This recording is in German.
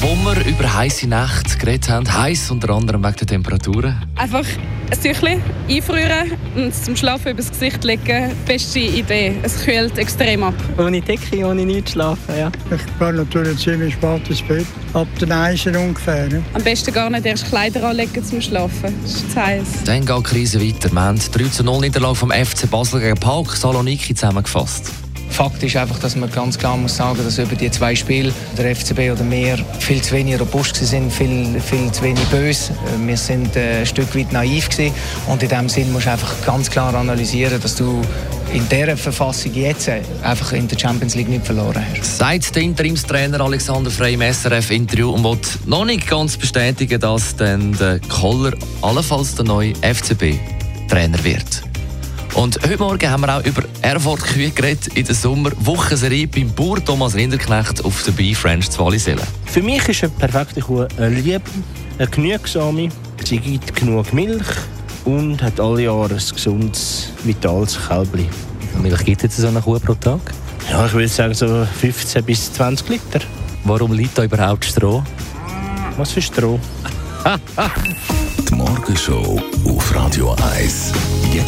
wo wir über heiße Nächte geredet haben, heiß unter anderem wegen der Temperaturen. Einfach ein Tüchlein einfrieren und zum Schlafen übers Gesicht legen. Beste Idee. Es kühlt extrem ab. Ohne Decke, ohne nichts schlafen, ja. Ich gehe natürlich ziemlich spät ins Bett, ab den Eisen ungefähr. Am besten gar nicht erst Kleider anlegen zum Schlafen. Das ist zu heiß. Dann geht die Krise weiter. Wir haben 3 zu 0 Niederlage vom FC Basel gegen Palk Saloniki zusammengefasst. Fakt ist einfach, dass man ganz klar muss sagen, dass über die zwei Spiele der FCB oder mehr viel zu wenig robust sind, viel, viel zu wenig böse. Wir sind ein Stück weit naiv gewesen. und in dem Sinn musst du einfach ganz klar analysieren, dass du in dieser Verfassung jetzt einfach in der Champions League nicht verloren hast. Sagt der Interimstrainer Alexander Frey im SRF-Interview und will noch nicht ganz bestätigen, dass dann der Koller allenfalls der neue FCB-Trainer wird. Und heute Morgen haben wir auch über Erfurt Kühe geredet in der Sommerwochenserie beim Bauer Thomas Rinderknecht auf der Bee French zu Wallisellen. Für mich ist eine perfekte Kuh eine liebe, eine genügsame. Sie gibt genug Milch und hat alle Jahre ein gesundes, vitales Kälbchen. Wie viel Milch gibt jetzt so eine Kuh pro Tag? Ja, ich würde sagen so 15 bis 20 Liter. Warum liegt da überhaupt Stroh? Was für Stroh? Die Morgenshow auf Radio 1. Jeden Tag von